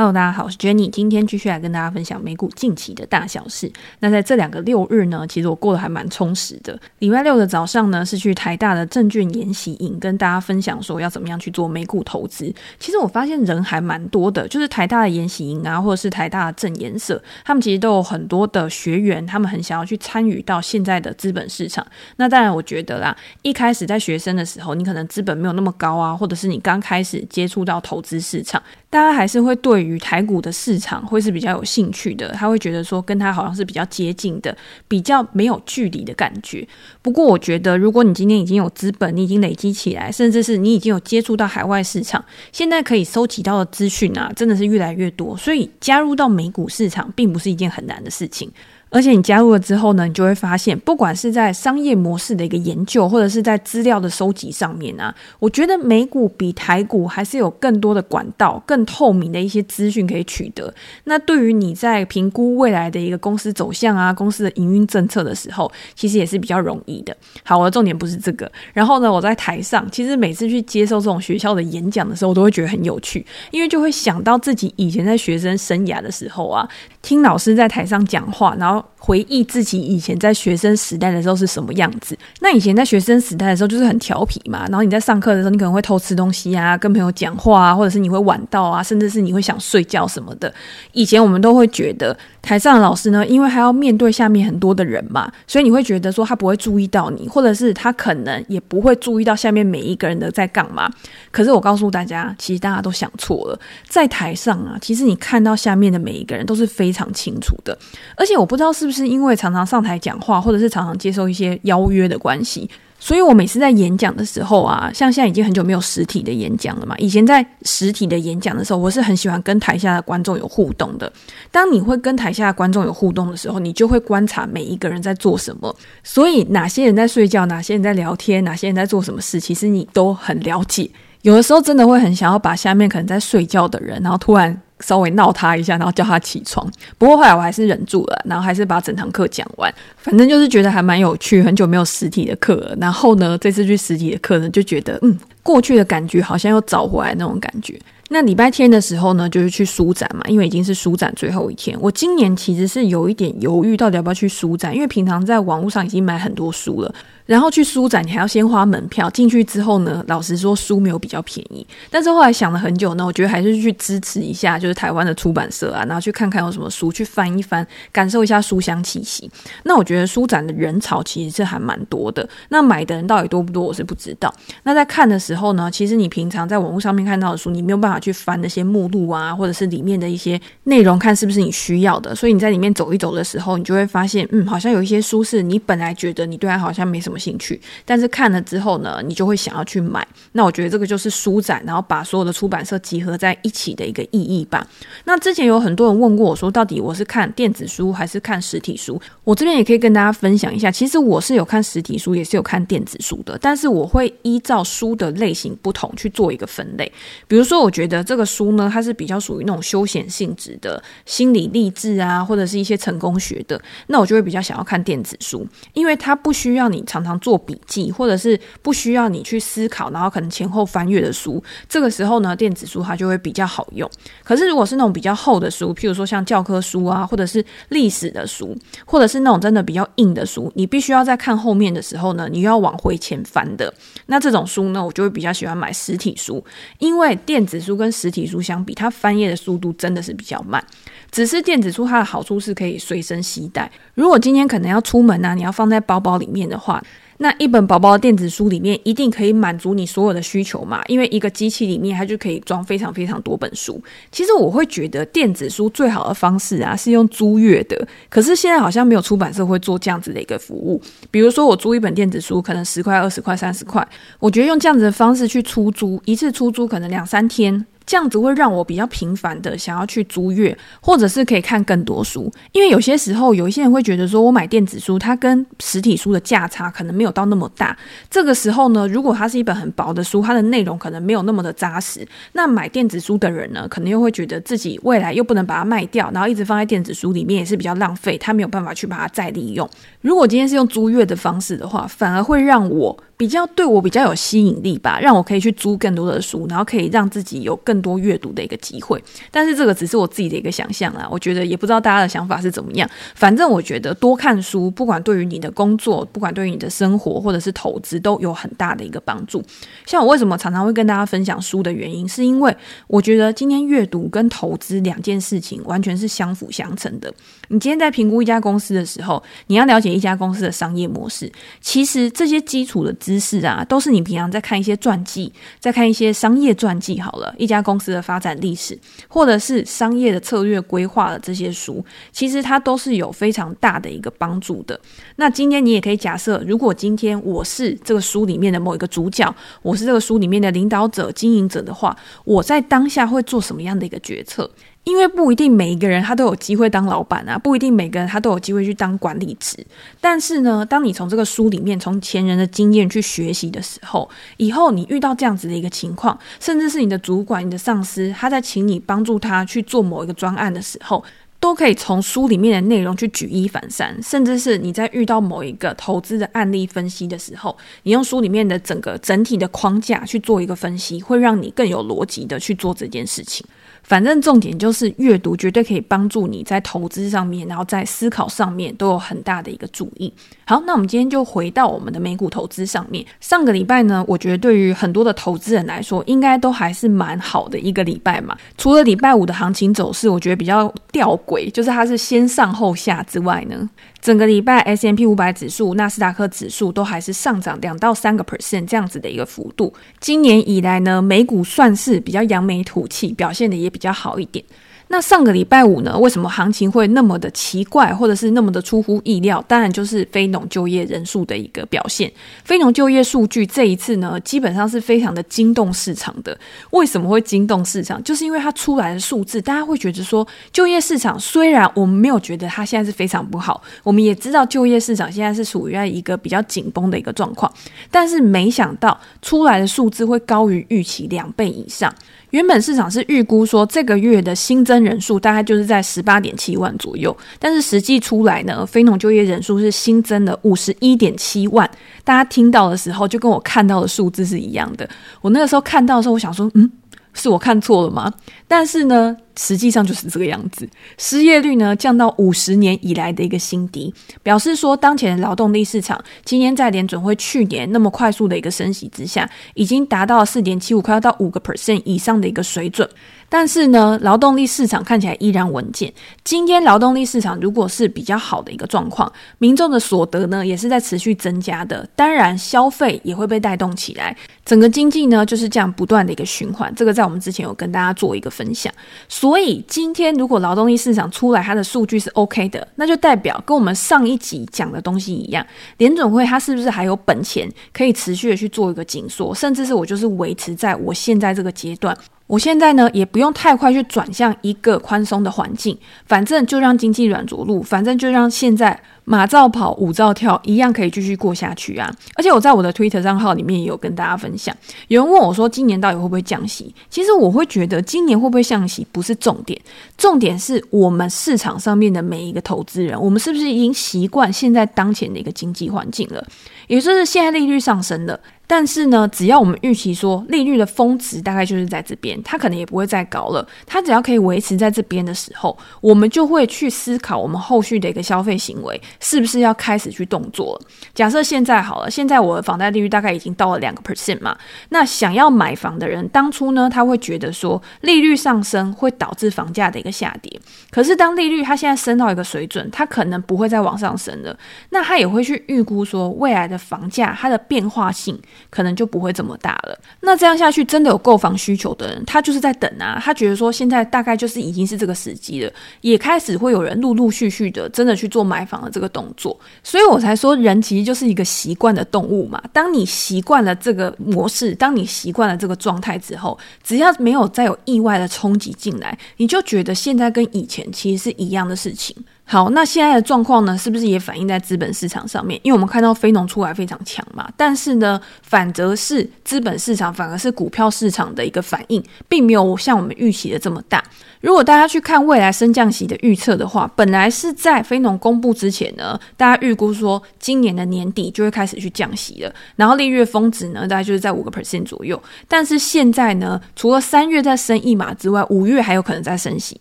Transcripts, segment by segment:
Hello，大家好，我是 Jenny，今天继续来跟大家分享美股近期的大小事。那在这两个六日呢，其实我过得还蛮充实的。礼拜六的早上呢，是去台大的证券研习营，跟大家分享说要怎么样去做美股投资。其实我发现人还蛮多的，就是台大的研习营啊，或者是台大的证研社，他们其实都有很多的学员，他们很想要去参与到现在的资本市场。那当然，我觉得啦，一开始在学生的时候，你可能资本没有那么高啊，或者是你刚开始接触到投资市场，大家还是会对于与台股的市场会是比较有兴趣的，他会觉得说跟他好像是比较接近的，比较没有距离的感觉。不过我觉得，如果你今天已经有资本，你已经累积起来，甚至是你已经有接触到海外市场，现在可以收集到的资讯啊，真的是越来越多。所以加入到美股市场，并不是一件很难的事情。而且你加入了之后呢，你就会发现，不管是在商业模式的一个研究，或者是在资料的收集上面啊，我觉得美股比台股还是有更多的管道、更透明的一些资讯可以取得。那对于你在评估未来的一个公司走向啊、公司的营运政策的时候，其实也是比较容易的。好，我的重点不是这个。然后呢，我在台上，其实每次去接受这种学校的演讲的时候，我都会觉得很有趣，因为就会想到自己以前在学生生涯的时候啊，听老师在台上讲话，然后。回忆自己以前在学生时代的时候是什么样子？那以前在学生时代的时候就是很调皮嘛，然后你在上课的时候，你可能会偷吃东西啊，跟朋友讲话啊，或者是你会晚到啊，甚至是你会想睡觉什么的。以前我们都会觉得台上的老师呢，因为还要面对下面很多的人嘛，所以你会觉得说他不会注意到你，或者是他可能也不会注意到下面每一个人的在干嘛。可是我告诉大家，其实大家都想错了，在台上啊，其实你看到下面的每一个人都是非常清楚的，而且我不知道是不是因为常常上台讲话，或者是常常接受一些邀约的关系。所以，我每次在演讲的时候啊，像现在已经很久没有实体的演讲了嘛。以前在实体的演讲的时候，我是很喜欢跟台下的观众有互动的。当你会跟台下的观众有互动的时候，你就会观察每一个人在做什么。所以，哪些人在睡觉，哪些人在聊天，哪些人在做什么事，其实你都很了解。有的时候真的会很想要把下面可能在睡觉的人，然后突然。稍微闹他一下，然后叫他起床。不过后来我还是忍住了，然后还是把整堂课讲完。反正就是觉得还蛮有趣，很久没有实体的课了。然后呢，这次去实体的课呢，就觉得嗯，过去的感觉好像又找回来那种感觉。那礼拜天的时候呢，就是去书展嘛，因为已经是书展最后一天。我今年其实是有一点犹豫，到底要不要去书展，因为平常在网络上已经买很多书了。然后去书展，你还要先花门票进去之后呢，老实说书没有比较便宜。但是后来想了很久呢，我觉得还是去支持一下，就是台湾的出版社啊，然后去看看有什么书，去翻一翻，感受一下书香气息。那我觉得书展的人潮其实是还蛮多的。那买的人到底多不多，我是不知道。那在看的时候呢，其实你平常在网络上面看到的书，你没有办法去翻那些目录啊，或者是里面的一些内容，看是不是你需要的。所以你在里面走一走的时候，你就会发现，嗯，好像有一些书是你本来觉得你对它好像没什么兴趣，但是看了之后呢，你就会想要去买。那我觉得这个就是书展，然后把所有的出版社集合在一起的一个意义吧。那之前有很多人问过我说，到底我是看电子书还是看实体书？我这边也可以跟大家分享一下，其实我是有看实体书，也是有看电子书的，但是我会依照书的类型不同去做一个分类。比如说，我觉得这个书呢，它是比较属于那种休闲性质的心理励志啊，或者是一些成功学的，那我就会比较想要看电子书，因为它不需要你常常做笔记，或者是不需要你去思考，然后可能前后翻阅的书。这个时候呢，电子书它就会比较好用。可是如果是那种比较厚的书，譬如说像教科书啊，或者是历史的书，或者是那种真的比较硬的书，你必须要在看后面的时候呢，你又要往回前翻的。那这种书呢，我就会比较喜欢买实体书，因为电子书跟实体书相比，它翻页的速度真的是比较慢。只是电子书它的好处是可以随身携带，如果今天可能要出门啊，你要放在包包里面的话。那一本薄薄的电子书里面一定可以满足你所有的需求嘛？因为一个机器里面它就可以装非常非常多本书。其实我会觉得电子书最好的方式啊是用租阅的，可是现在好像没有出版社会做这样子的一个服务。比如说我租一本电子书，可能十块、二十块、三十块，我觉得用这样子的方式去出租，一次出租可能两三天。这样子会让我比较频繁的想要去租阅，或者是可以看更多书。因为有些时候，有一些人会觉得说，我买电子书，它跟实体书的价差可能没有到那么大。这个时候呢，如果它是一本很薄的书，它的内容可能没有那么的扎实。那买电子书的人呢，可能又会觉得自己未来又不能把它卖掉，然后一直放在电子书里面也是比较浪费，他没有办法去把它再利用。如果今天是用租阅的方式的话，反而会让我。比较对我比较有吸引力吧，让我可以去租更多的书，然后可以让自己有更多阅读的一个机会。但是这个只是我自己的一个想象啦，我觉得也不知道大家的想法是怎么样。反正我觉得多看书，不管对于你的工作，不管对于你的生活或者是投资，都有很大的一个帮助。像我为什么常常会跟大家分享书的原因，是因为我觉得今天阅读跟投资两件事情完全是相辅相成的。你今天在评估一家公司的时候，你要了解一家公司的商业模式。其实这些基础的知知识啊，都是你平常在看一些传记，在看一些商业传记好了，一家公司的发展历史，或者是商业的策略规划的这些书，其实它都是有非常大的一个帮助的。那今天你也可以假设，如果今天我是这个书里面的某一个主角，我是这个书里面的领导者、经营者的话，我在当下会做什么样的一个决策？因为不一定每一个人他都有机会当老板啊，不一定每个人他都有机会去当管理职。但是呢，当你从这个书里面，从前人的经验去学习的时候，以后你遇到这样子的一个情况，甚至是你的主管、你的上司，他在请你帮助他去做某一个专案的时候，都可以从书里面的内容去举一反三。甚至是你在遇到某一个投资的案例分析的时候，你用书里面的整个整体的框架去做一个分析，会让你更有逻辑的去做这件事情。反正重点就是阅读，绝对可以帮助你在投资上面，然后在思考上面都有很大的一个注意。好，那我们今天就回到我们的美股投资上面。上个礼拜呢，我觉得对于很多的投资人来说，应该都还是蛮好的一个礼拜嘛。除了礼拜五的行情走势，我觉得比较吊诡，就是它是先上后下之外呢。整个礼拜 S M P 五百指数、纳斯达克指数都还是上涨两到三个 percent 这样子的一个幅度。今年以来呢，美股算是比较扬眉吐气，表现的也比比较好一点。那上个礼拜五呢，为什么行情会那么的奇怪，或者是那么的出乎意料？当然就是非农就业人数的一个表现。非农就业数据这一次呢，基本上是非常的惊动市场的。为什么会惊动市场？就是因为它出来的数字，大家会觉得说，就业市场虽然我们没有觉得它现在是非常不好，我们也知道就业市场现在是属于在一个比较紧绷的一个状况，但是没想到出来的数字会高于预期两倍以上。原本市场是预估说这个月的新增人数大概就是在十八点七万左右，但是实际出来呢，非农就业人数是新增了五十一点七万。大家听到的时候就跟我看到的数字是一样的。我那个时候看到的时候，我想说，嗯。是我看错了吗？但是呢，实际上就是这个样子。失业率呢降到五十年以来的一个新低，表示说当前的劳动力市场今年在联准会去年那么快速的一个升息之下，已经达到了四点七五，快要到五个 percent 以上的一个水准。但是呢，劳动力市场看起来依然稳健。今天劳动力市场如果是比较好的一个状况，民众的所得呢也是在持续增加的，当然消费也会被带动起来，整个经济呢就是这样不断的一个循环。这个在我们之前有跟大家做一个分享。所以今天如果劳动力市场出来它的数据是 OK 的，那就代表跟我们上一集讲的东西一样，联准会它是不是还有本钱可以持续的去做一个紧缩，甚至是我就是维持在我现在这个阶段。我现在呢，也不用太快去转向一个宽松的环境，反正就让经济软着陆，反正就让现在马照跑，舞照跳，一样可以继续过下去啊！而且我在我的 Twitter 账号里面也有跟大家分享，有人问我说，今年到底会不会降息？其实我会觉得，今年会不会降息不是重点，重点是我们市场上面的每一个投资人，我们是不是已经习惯现在当前的一个经济环境了？也就是现在利率上升了。但是呢，只要我们预期说利率的峰值大概就是在这边，它可能也不会再高了。它只要可以维持在这边的时候，我们就会去思考我们后续的一个消费行为是不是要开始去动作了。假设现在好了，现在我的房贷利率大概已经到了两个 percent 嘛，那想要买房的人，当初呢，他会觉得说利率上升会导致房价的一个下跌。可是当利率它现在升到一个水准，它可能不会再往上升了，那他也会去预估说未来的房价它的变化性。可能就不会这么大了。那这样下去，真的有购房需求的人，他就是在等啊。他觉得说，现在大概就是已经是这个时机了，也开始会有人陆陆续续的真的去做买房的这个动作。所以我才说，人其实就是一个习惯的动物嘛。当你习惯了这个模式，当你习惯了这个状态之后，只要没有再有意外的冲击进来，你就觉得现在跟以前其实是一样的事情。好，那现在的状况呢，是不是也反映在资本市场上面？因为我们看到非农出来非常强嘛，但是呢，反则是资本市场反而是股票市场的一个反应，并没有像我们预期的这么大。如果大家去看未来升降息的预测的话，本来是在非农公布之前呢，大家预估说今年的年底就会开始去降息了，然后利率峰值呢，大概就是在五个 percent 左右。但是现在呢，除了三月再升一码之外，五月还有可能再升息。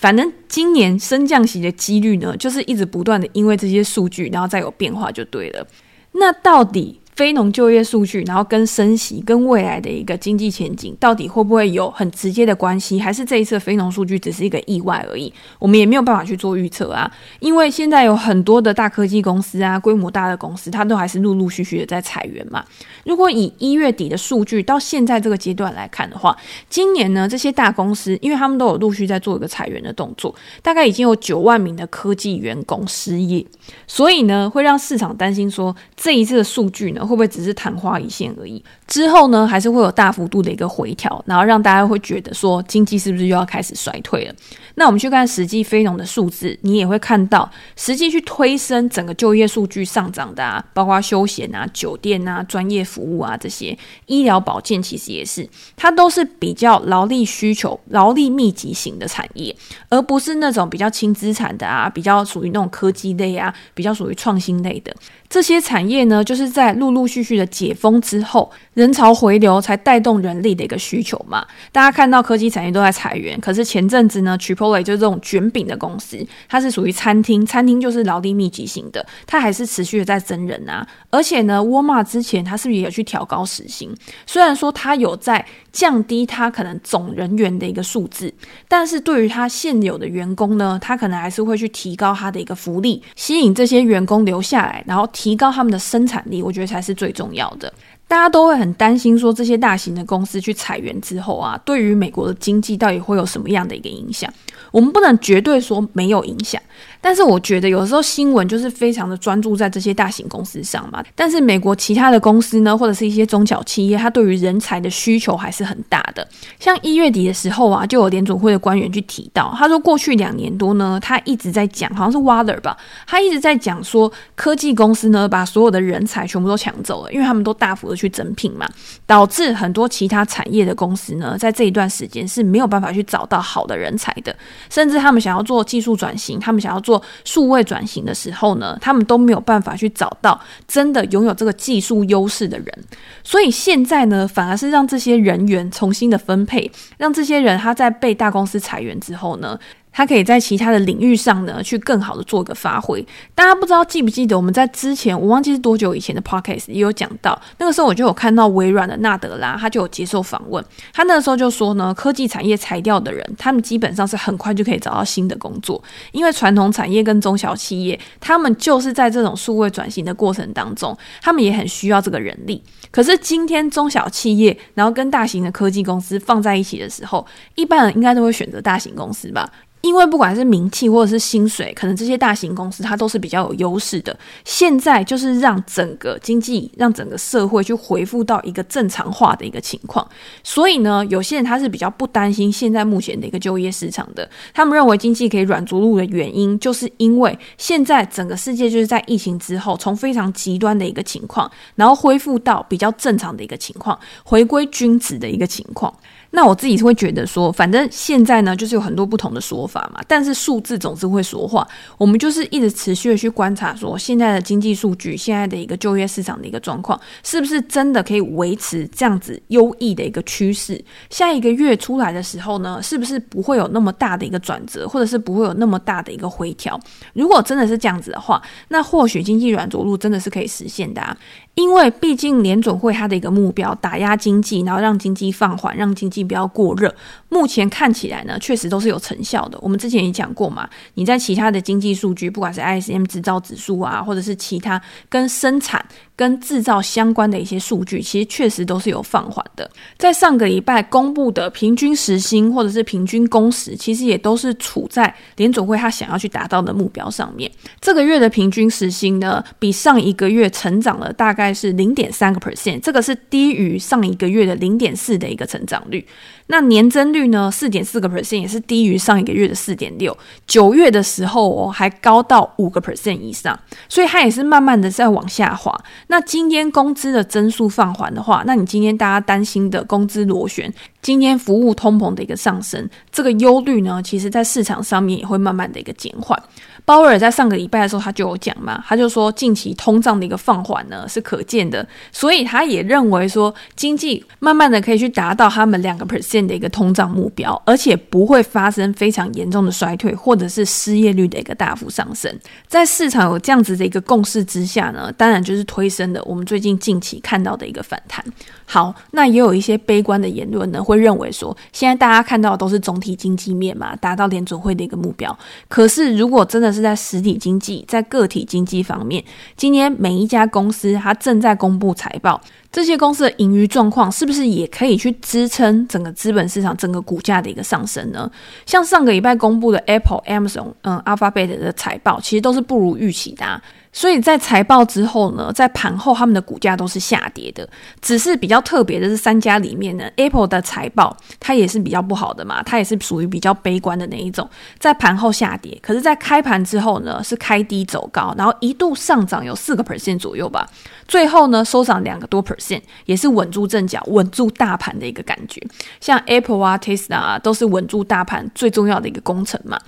反正今年升降息的几率呢，就是一直不断的因为这些数据，然后再有变化就对了。那到底？非农就业数据，然后跟升息、跟未来的一个经济前景，到底会不会有很直接的关系？还是这一次非农数据只是一个意外而已？我们也没有办法去做预测啊。因为现在有很多的大科技公司啊，规模大的公司，它都还是陆陆续续的在裁员嘛。如果以一月底的数据到现在这个阶段来看的话，今年呢，这些大公司，因为他们都有陆续在做一个裁员的动作，大概已经有九万名的科技员工失业，所以呢，会让市场担心说，这一次的数据呢。会不会只是昙花一现而已？之后呢，还是会有大幅度的一个回调，然后让大家会觉得说经济是不是又要开始衰退了？那我们去看实际非农的数字，你也会看到实际去推升整个就业数据上涨的啊，包括休闲啊、酒店啊、专业服务啊这些，医疗保健其实也是，它都是比较劳力需求、劳力密集型的产业，而不是那种比较轻资产的啊，比较属于那种科技类啊，比较属于创新类的。这些产业呢，就是在陆陆续续的解封之后，人潮回流才带动人力的一个需求嘛。大家看到科技产业都在裁员，可是前阵子呢，Chipotle 就是这种卷饼的公司，它是属于餐厅，餐厅就是劳力密集型的，它还是持续的在增人啊。而且呢，沃尔玛之前它是不是也有去调高时薪？虽然说它有在降低它可能总人员的一个数字，但是对于它现有的员工呢，它可能还是会去提高它的一个福利，吸引这些员工留下来，然后。提高他们的生产力，我觉得才是最重要的。大家都会很担心，说这些大型的公司去裁员之后啊，对于美国的经济到底会有什么样的一个影响？我们不能绝对说没有影响。但是我觉得有时候新闻就是非常的专注在这些大型公司上嘛，但是美国其他的公司呢，或者是一些中小企业，它对于人才的需求还是很大的。像一月底的时候啊，就有联准会的官员去提到，他说过去两年多呢，他一直在讲，好像是 Waller 吧，他一直在讲说科技公司呢，把所有的人才全部都抢走了，因为他们都大幅的去增聘嘛，导致很多其他产业的公司呢，在这一段时间是没有办法去找到好的人才的，甚至他们想要做技术转型，他们想要做数位转型的时候呢，他们都没有办法去找到真的拥有这个技术优势的人，所以现在呢，反而是让这些人员重新的分配，让这些人他在被大公司裁员之后呢。他可以在其他的领域上呢，去更好的做一个发挥。大家不知道记不记得，我们在之前我忘记是多久以前的 podcast 也有讲到，那个时候我就有看到微软的纳德拉，他就有接受访问，他那个时候就说呢，科技产业裁掉的人，他们基本上是很快就可以找到新的工作，因为传统产业跟中小企业，他们就是在这种数位转型的过程当中，他们也很需要这个人力。可是今天中小企业，然后跟大型的科技公司放在一起的时候，一般人应该都会选择大型公司吧。因为不管是名气或者是薪水，可能这些大型公司它都是比较有优势的。现在就是让整个经济、让整个社会去恢复到一个正常化的一个情况。所以呢，有些人他是比较不担心现在目前的一个就业市场的。他们认为经济可以软着陆的原因，就是因为现在整个世界就是在疫情之后，从非常极端的一个情况，然后恢复到比较正常的一个情况，回归均值的一个情况。那我自己是会觉得说，反正现在呢，就是有很多不同的说法嘛。但是数字总是会说话，我们就是一直持续的去观察，说现在的经济数据，现在的一个就业市场的一个状况，是不是真的可以维持这样子优异的一个趋势？下一个月出来的时候呢，是不是不会有那么大的一个转折，或者是不会有那么大的一个回调？如果真的是这样子的话，那或许经济软着陆真的是可以实现的啊。因为毕竟联总会它的一个目标，打压经济，然后让经济放缓，让经济不要过热。目前看起来呢，确实都是有成效的。我们之前也讲过嘛，你在其他的经济数据，不管是 ISM 制造指数啊，或者是其他跟生产、跟制造相关的一些数据，其实确实都是有放缓的。在上个礼拜公布的平均时薪或者是平均工时，其实也都是处在联总会他想要去达到的目标上面。这个月的平均时薪呢，比上一个月成长了大概是零点三个 percent，这个是低于上一个月的零点四的一个成长率。那年增率呢，四点四个 percent 也是低于上一个月的四点六。九月的时候哦，还高到五个 percent 以上，所以它也是慢慢的在往下滑。那今天工资的增速放缓的话，那你今天大家担心的工资螺旋，今天服务通膨的一个上升，这个忧虑呢，其实在市场上面也会慢慢的一个减缓。鲍威尔在上个礼拜的时候，他就有讲嘛，他就说近期通胀的一个放缓呢是可见的，所以他也认为说经济慢慢的可以去达到他们两个 percent 的一个通胀目标，而且不会发生非常严重的衰退或者是失业率的一个大幅上升。在市场有这样子的一个共识之下呢，当然就是推升了我们最近近期看到的一个反弹。好，那也有一些悲观的言论呢，会认为说现在大家看到的都是总体经济面嘛，达到联准会的一个目标。可是如果真的是在实体经济，在个体经济方面，今年每一家公司它正在公布财报，这些公司的盈余状况是不是也可以去支撑整个资本市场整个股价的一个上升呢？像上个礼拜公布的 Apple、Amazon、嗯、Alphabet 的财报，其实都是不如预期的。所以在财报之后呢，在盘后他们的股价都是下跌的。只是比较特别的是，三家里面呢，Apple 的财报它也是比较不好的嘛，它也是属于比较悲观的那一种，在盘后下跌。可是，在开盘之后呢，是开低走高，然后一度上涨有四个 percent 左右吧。最后呢，收涨两个多 percent，也是稳住阵脚、稳住大盘的一个感觉。像 Apple 啊、Tesla 啊，都是稳住大盘最重要的一个工程嘛。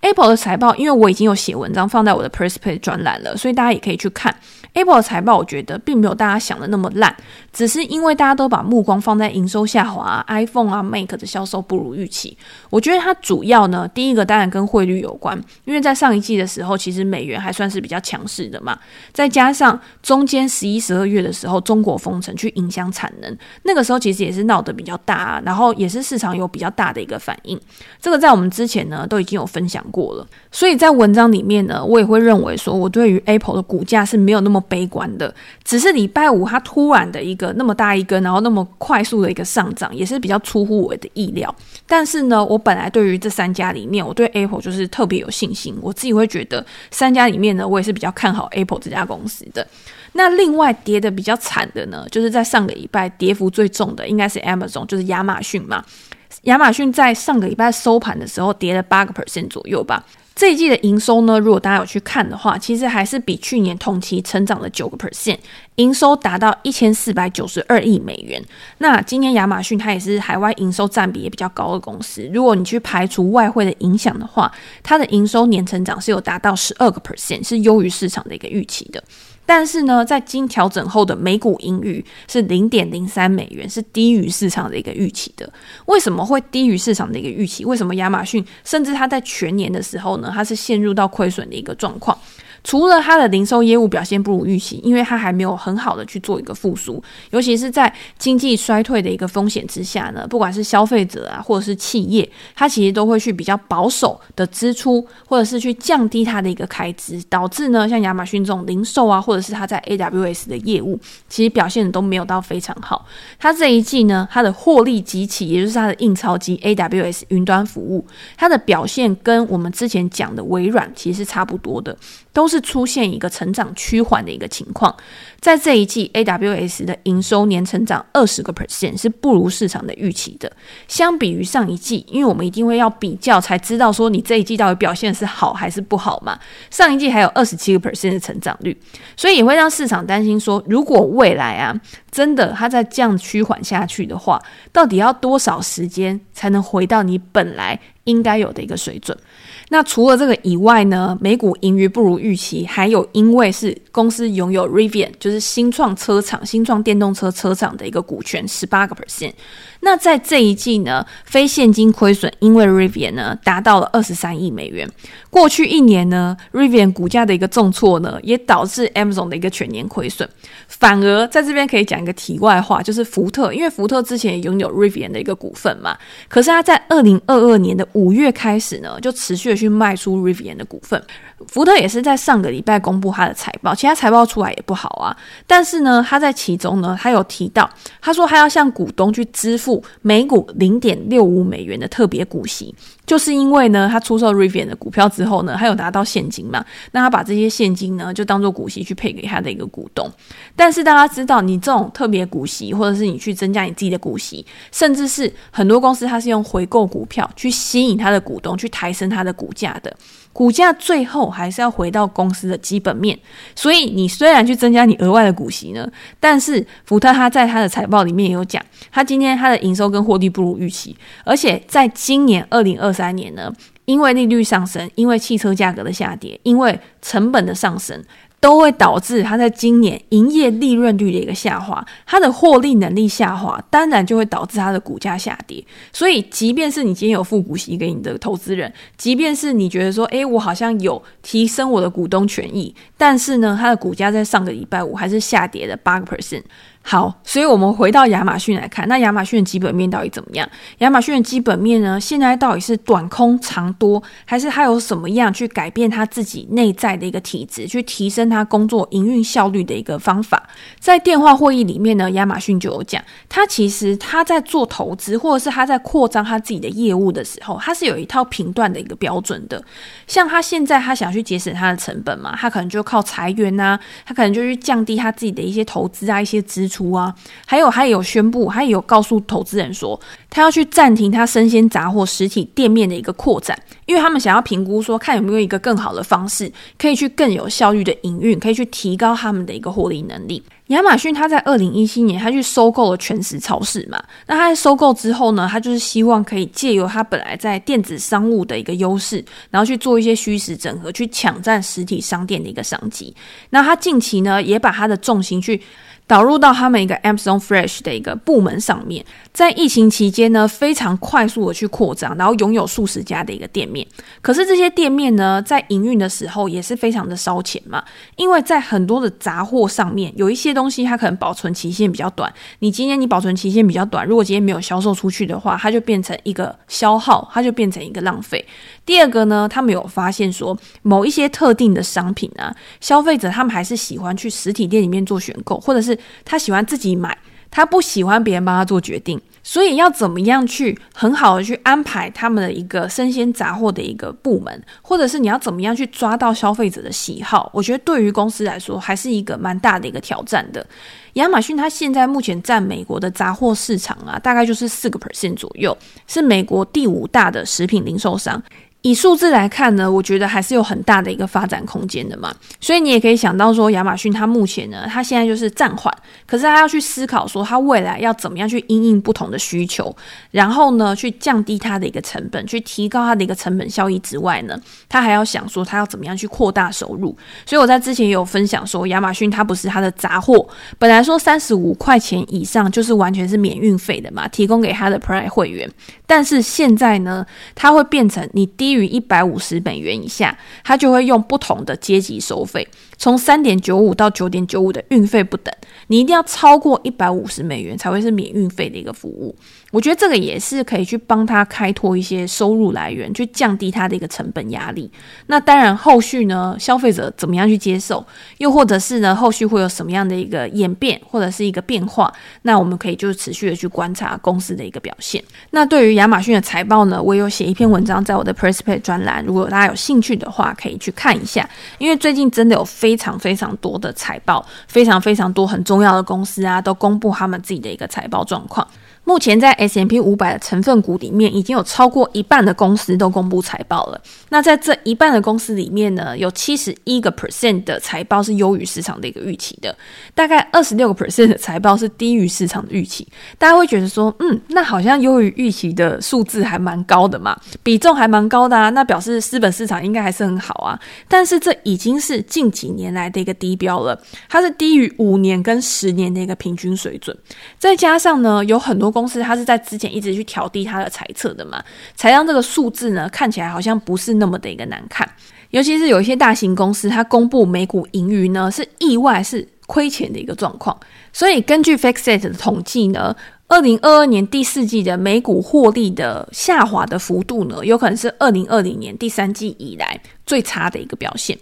Apple 的财报，因为我已经有写文章放在我的 Press Play 专栏了，所以大家也可以去看。Apple 的财报，我觉得并没有大家想的那么烂，只是因为大家都把目光放在营收下滑，iPhone 啊、Mac 的销售不如预期。我觉得它主要呢，第一个当然跟汇率有关，因为在上一季的时候，其实美元还算是比较强势的嘛，再加上中间十一、十二月的时候，中国封城去影响产能，那个时候其实也是闹得比较大，然后也是市场有比较大的一个反应。这个在我们之前呢都已经有分享过了，所以在文章里面呢，我也会认为说，我对于 Apple 的股价是没有那么悲观的，只是礼拜五它突然的一个那么大一根，然后那么快速的一个上涨，也是比较出乎我的意料。但是呢，我本来对于这三家里面，我对 Apple 就是特别有信心，我自己会觉得三家里面呢，我也是比较看好 Apple 这家公司的。那另外跌的比较惨的呢，就是在上个礼拜跌幅最重的，应该是 Amazon，就是亚马逊嘛。亚马逊在上个礼拜收盘的时候跌了八个 percent 左右吧。这一季的营收呢，如果大家有去看的话，其实还是比去年同期成长了九个 percent，营收达到一千四百九十二亿美元。那今天亚马逊它也是海外营收占比也比较高的公司，如果你去排除外汇的影响的话，它的营收年成长是有达到十二个 percent，是优于市场的一个预期的。但是呢，在经调整后的每股盈余是零点零三美元，是低于市场的一个预期的。为什么会低于市场的一个预期？为什么亚马逊甚至它在全年的时候呢，它是陷入到亏损的一个状况？除了它的零售业务表现不如预期，因为它还没有很好的去做一个复苏，尤其是在经济衰退的一个风险之下呢，不管是消费者啊，或者是企业，它其实都会去比较保守的支出，或者是去降低它的一个开支，导致呢，像亚马逊这种零售啊，或者是它在 AWS 的业务，其实表现的都没有到非常好。它这一季呢，它的获利机器，也就是它的印钞机 AWS 云端服务，它的表现跟我们之前讲的微软其实是差不多的。都是出现一个成长趋缓的一个情况，在这一季，AWS 的营收年成长二十个 percent 是不如市场的预期的。相比于上一季，因为我们一定会要比较才知道说你这一季到底表现是好还是不好嘛。上一季还有二十七个 percent 的成长率，所以也会让市场担心说，如果未来啊真的它再这样趋缓下去的话，到底要多少时间才能回到你本来应该有的一个水准？那除了这个以外呢，美股盈余不如预期，还有因为是公司拥有 Rivian，就是新创车厂、新创电动车车厂的一个股权十八个 percent。那在这一季呢，非现金亏损因为 Rivian 呢达到了二十三亿美元。过去一年呢，Rivian 股价的一个重挫呢，也导致 Amazon 的一个全年亏损。反而在这边可以讲一个题外话，就是福特，因为福特之前也拥有 Rivian 的一个股份嘛，可是他在二零二二年的五月开始呢，就持续的去卖出 Rivian 的股份。福特也是在上个礼拜公布他的财报，其他财报出来也不好啊。但是呢，他在其中呢，他有提到，他说他要向股东去支付每股零点六五美元的特别股息，就是因为呢，他出售 Rivian 的股票之后呢，他有拿到现金嘛，那他把这些现金呢，就当做股息去配给他的一个股东。但是大家知道，你这种特别股息，或者是你去增加你自己的股息，甚至是很多公司它是用回购股票去吸引他的股东，去抬升他的股价的。股价最后还是要回到公司的基本面，所以你虽然去增加你额外的股息呢，但是福特他在他的财报里面也有讲，他今天他的营收跟获利不如预期，而且在今年二零二三年呢，因为利率上升，因为汽车价格的下跌，因为成本的上升。都会导致它在今年营业利润率的一个下滑，它的获利能力下滑，当然就会导致它的股价下跌。所以，即便是你今天有付股息给你的投资人，即便是你觉得说，诶，我好像有提升我的股东权益，但是呢，它的股价在上个礼拜五还是下跌了八个 percent。好，所以我们回到亚马逊来看，那亚马逊的基本面到底怎么样？亚马逊的基本面呢？现在到底是短空长多，还是它有什么样去改变它自己内在的一个体质，去提升它工作营运效率的一个方法？在电话会议里面呢，亚马逊就有讲，它其实它在做投资，或者是它在扩张它自己的业务的时候，它是有一套评断的一个标准的。像它现在，它想去节省它的成本嘛，它可能就靠裁员啊，它可能就去降低它自己的一些投资啊，一些支出。出啊，还有，他也有宣布，他也有告诉投资人说，他要去暂停他生鲜杂货实体店面的一个扩展，因为他们想要评估说，看有没有一个更好的方式，可以去更有效率的营运，可以去提高他们的一个获利能力。亚马逊他在二零一七年，他去收购了全食超市嘛，那他在收购之后呢，他就是希望可以借由他本来在电子商务的一个优势，然后去做一些虚实整合，去抢占实体商店的一个商机。那他近期呢，也把他的重心去。导入到他们一个 Amazon Fresh 的一个部门上面，在疫情期间呢，非常快速的去扩张，然后拥有数十家的一个店面。可是这些店面呢，在营运的时候也是非常的烧钱嘛，因为在很多的杂货上面，有一些东西它可能保存期限比较短。你今天你保存期限比较短，如果今天没有销售出去的话，它就变成一个消耗，它就变成一个浪费。第二个呢，他们有发现说，某一些特定的商品啊，消费者他们还是喜欢去实体店里面做选购，或者是他喜欢自己买，他不喜欢别人帮他做决定。所以要怎么样去很好的去安排他们的一个生鲜杂货的一个部门，或者是你要怎么样去抓到消费者的喜好？我觉得对于公司来说，还是一个蛮大的一个挑战的。亚马逊它现在目前占美国的杂货市场啊，大概就是四个 percent 左右，是美国第五大的食品零售商。以数字来看呢，我觉得还是有很大的一个发展空间的嘛。所以你也可以想到说，亚马逊它目前呢，它现在就是暂缓，可是它要去思考说，它未来要怎么样去因应不同的需求，然后呢，去降低它的一个成本，去提高它的一个成本效益之外呢，它还要想说，它要怎么样去扩大收入。所以我在之前也有分享说，亚马逊它不是它的杂货，本来说三十五块钱以上就是完全是免运费的嘛，提供给它的 Prime 会员，但是现在呢，它会变成你低于。一百五十美元以下，它就会用不同的阶级收费，从三点九五到九点九五的运费不等。你一定要超过一百五十美元才会是免运费的一个服务。我觉得这个也是可以去帮他开拓一些收入来源，去降低他的一个成本压力。那当然，后续呢，消费者怎么样去接受，又或者是呢，后续会有什么样的一个演变或者是一个变化？那我们可以就是持续的去观察公司的一个表现。那对于亚马逊的财报呢，我有写一篇文章在我的 Pressplay 专栏，如果大家有兴趣的话，可以去看一下。因为最近真的有非常非常多的财报，非常非常多很重要的公司啊，都公布他们自己的一个财报状况。目前在 S M P 五百的成分股里面，已经有超过一半的公司都公布财报了。那在这一半的公司里面呢，有七十一个 percent 的财报是优于市场的一个预期的，大概二十六个 percent 的财报是低于市场的预期。大家会觉得说，嗯，那好像优于预期的数字还蛮高的嘛，比重还蛮高的啊，那表示资本市场应该还是很好啊。但是这已经是近几年来的一个低标了，它是低于五年跟十年的一个平均水准。再加上呢，有很多公司它是在之前一直去调低它的财测的嘛，才让这个数字呢看起来好像不是那么的一个难看。尤其是有一些大型公司，它公布每股盈余呢是意外是亏钱的一个状况。所以根据 FactSet 的统计呢。二零二二年第四季的美股获利的下滑的幅度呢，有可能是二零二零年第三季以来最差的一个表现。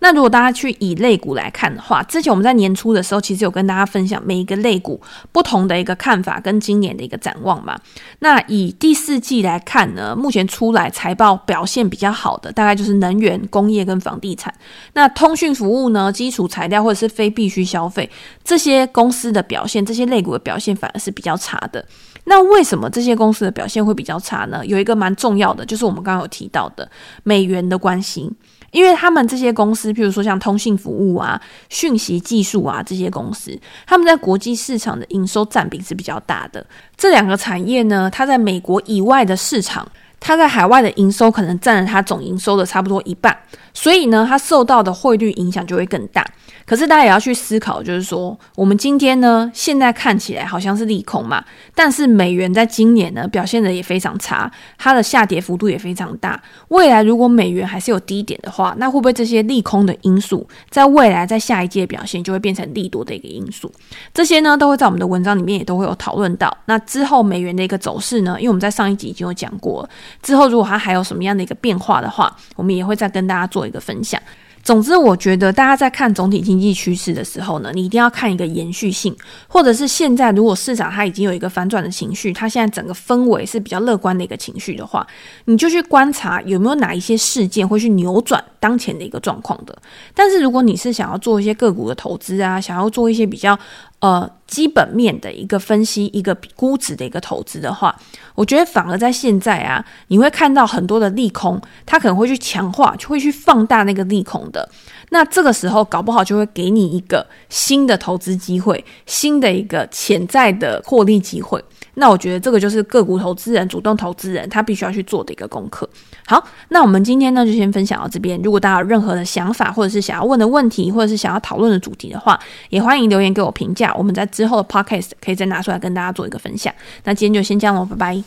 那如果大家去以类股来看的话，之前我们在年初的时候，其实有跟大家分享每一个类股不同的一个看法跟今年的一个展望嘛。那以第四季来看呢，目前出来财报表现比较好的，大概就是能源、工业跟房地产。那通讯服务呢，基础材料或者是非必需消费这些公司的表现，这些类股的表现反而是比较差的。那为什么这些公司的表现会比较差呢？有一个蛮重要的，就是我们刚刚有提到的美元的关系。因为他们这些公司，譬如说像通信服务啊、讯息技术啊这些公司，他们在国际市场的营收占比是比较大的。这两个产业呢，它在美国以外的市场，它在海外的营收可能占了它总营收的差不多一半，所以呢，它受到的汇率影响就会更大。可是大家也要去思考，就是说，我们今天呢，现在看起来好像是利空嘛，但是美元在今年呢表现得也非常差，它的下跌幅度也非常大。未来如果美元还是有低点的话，那会不会这些利空的因素，在未来在下一届表现就会变成利多的一个因素？这些呢都会在我们的文章里面也都会有讨论到。那之后美元的一个走势呢，因为我们在上一集已经有讲过，之后如果它还有什么样的一个变化的话，我们也会再跟大家做一个分享。总之，我觉得大家在看总体经济趋势的时候呢，你一定要看一个延续性，或者是现在如果市场它已经有一个反转的情绪，它现在整个氛围是比较乐观的一个情绪的话，你就去观察有没有哪一些事件会去扭转当前的一个状况的。但是如果你是想要做一些个股的投资啊，想要做一些比较呃。基本面的一个分析，一个估值的一个投资的话，我觉得反而在现在啊，你会看到很多的利空，它可能会去强化，就会去放大那个利空的。那这个时候搞不好就会给你一个新的投资机会，新的一个潜在的获利机会。那我觉得这个就是个股投资人、主动投资人他必须要去做的一个功课。好，那我们今天呢就先分享到这边。如果大家有任何的想法，或者是想要问的问题，或者是想要讨论的主题的话，也欢迎留言给我评价。我们在之后的 podcast 可以再拿出来跟大家做一个分享。那今天就先这样喽，拜拜。